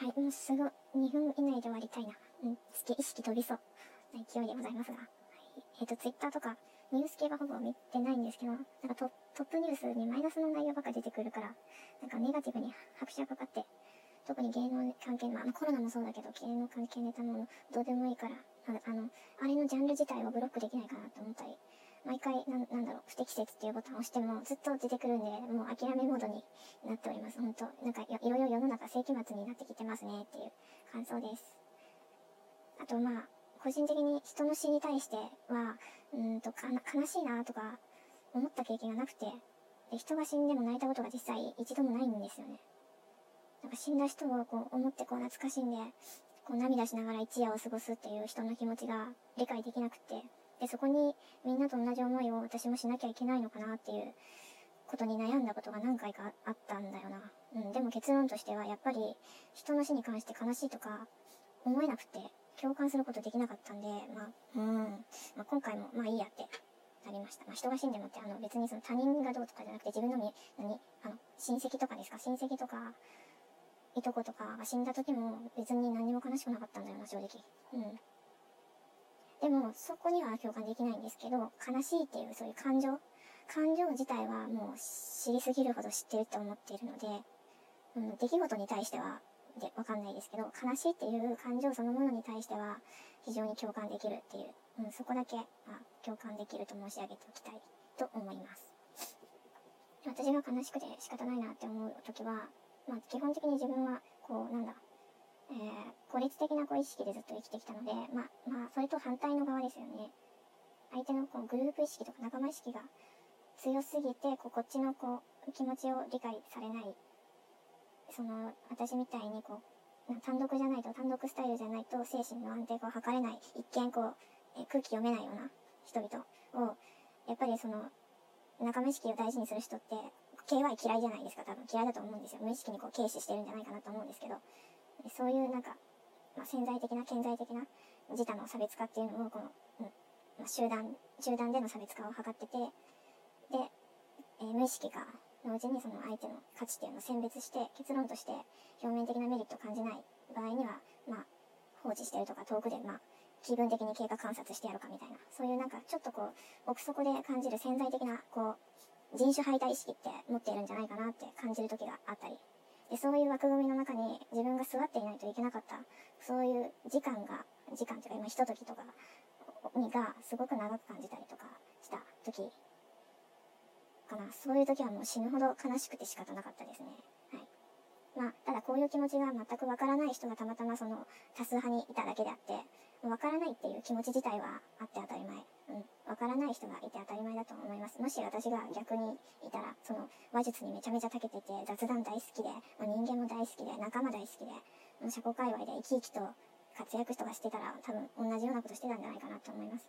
はい、もうすぐ2分以内で終わりたいな。うん、意識飛びそうな勢いでございますが。はい、えっ、ー、と、ツイッターとか、ニュース系はほぼ見てないんですけど、なんかトップニュースにマイナスの内容ばっか出てくるから、なんかネガティブに拍車がかかって、特に芸能関係、まあ、コロナもそうだけど、芸能関係ネタもどうでもいいから、あの、あれのジャンル自体をブロックできないかなと思ったり、毎回、ななんだろう、不適切っていうボタンを押してもずっと出てくるんで、もう諦めモードになっております。本当なんかいろいろ世の中世紀末になってきてますねっていう感想です。あとまあ、個人的に人の死に対しては、うんと悲しいなとか思った経験がなくてで、人が死んでも泣いたことが実際一度もないんですよね。なんか死んだ人をこう思ってこう懐かしんで、こう涙しながら一夜を過ごすっていう人の気持ちが理解できなくて、で、そこにみんなと同じ思いを私もしなきゃいけないのかなっていうことに悩んだことが何回かあったんだよな。うん、でも結論としてはやっぱり人の死に関して悲しいとか思えなくて、共感することできなかったんで、まあ、うん、まあ、今回も、まあいいやってなりました。まあ、人が死んでもって、あの、別にその他人がどうとかじゃなくて、自分のみ、何、あの、親戚とかですか、親戚とか、いとことかが死んだ時も別に何も悲しくなかったんだよな、正直。うん。でも、そこには共感できないんですけど、悲しいっていうそういう感情、感情自体はもう知りすぎるほど知ってると思っているので、うん、出来事に対してはでわかんないですけど、悲しいっていう感情そのものに対しては非常に共感できるっていう、うん、そこだけ、あ、共感できると申し上げておきたいと思います。私が悲しくて仕方ないなって思う時は、まあ、基本的に自分は、こう、なんだ、孤立的なこう意識でずっと生きてきたので、まあ、まあ、それと反対の側ですよね。相手のこうグループ意識とか仲間意識が強すぎて、こうこっちのこう気持ちを理解されないその、私みたいにこう、単独じゃないと、単独スタイルじゃないと精神の安定が図れない、一見こう、え空気読めないような人々を、やっぱりその、仲間意識を大事にする人って、KY 嫌いじゃないですか、多分嫌いだと思うんですよ。無意識にこう軽視してるんじゃないかなと思うんですけど、そういうなんか、まあ、潜在的な、顕在的な自他の差別化っていうのを、この、うんまあ、集団、集団での差別化を図ってて、で、えー、無意識が同時にその相手の価値っていうのを選別して結論として表面的なメリットを感じない場合には、まあ、放置してるとか遠くで、まあ、気分的に経過観察してやるかみたいな、そういうなんかちょっとこう、奥底で感じる潜在的な、こう、人種排他意識って持っているんじゃないかなって感じる時があったり、で、そういう枠組みの中に自分が座っていないといけなかった、そういう時間が、時間というか今ひとときとかにがすごく長く感じたりとかした時かな。そういう時はもう死ぬほど悲しくて仕方なかったですね。はい。まあ、ただこういう気持ちが全くわからない人がたまたまその多数派にいただけであって、わからないっていう気持ち自体はあって当たり前。うん。からない人がいて当たり前だと思います。もし私が逆にいたら、その話術にめちゃめちゃ長けてて、雑談大好きでま、人間も大好きで、仲間大好きで、社交界隈で生き生きと活躍とかしてたら、多分同じようなことしてたんじゃないかなと思います。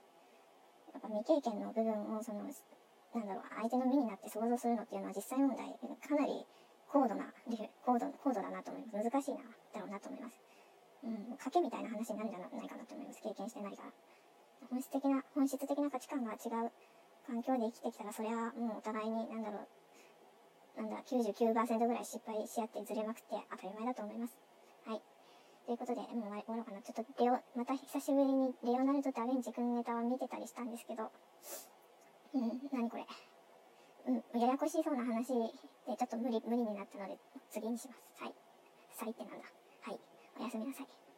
やっぱ未経験の部分をそのなんだろう、相手の身になって想像するのっていうのは実際問題、かなり高度な、高度、高度だなと思います。難しいな、だろうなと思います。うん、賭けみたいな話になるんじゃないかなと思います。経験してないから。本質的な、本質的な価値観が違う環境で生きてきたら、そりゃもうお互いに、なんだろう、なんだ、99%ぐらい失敗し合ってずれまくって当たり前だと思います。はい。ということで、もう終わろうかな。ちょっとレオ、また久しぶりにレオナルド・ダ・ヴィンチ君ネタを見てたりしたんですけど、うん、何これ。うん、ややこしそうな話でちょっと無理、無理になったので次にします。はい。さいってなんだ。はい。おやすみなさい。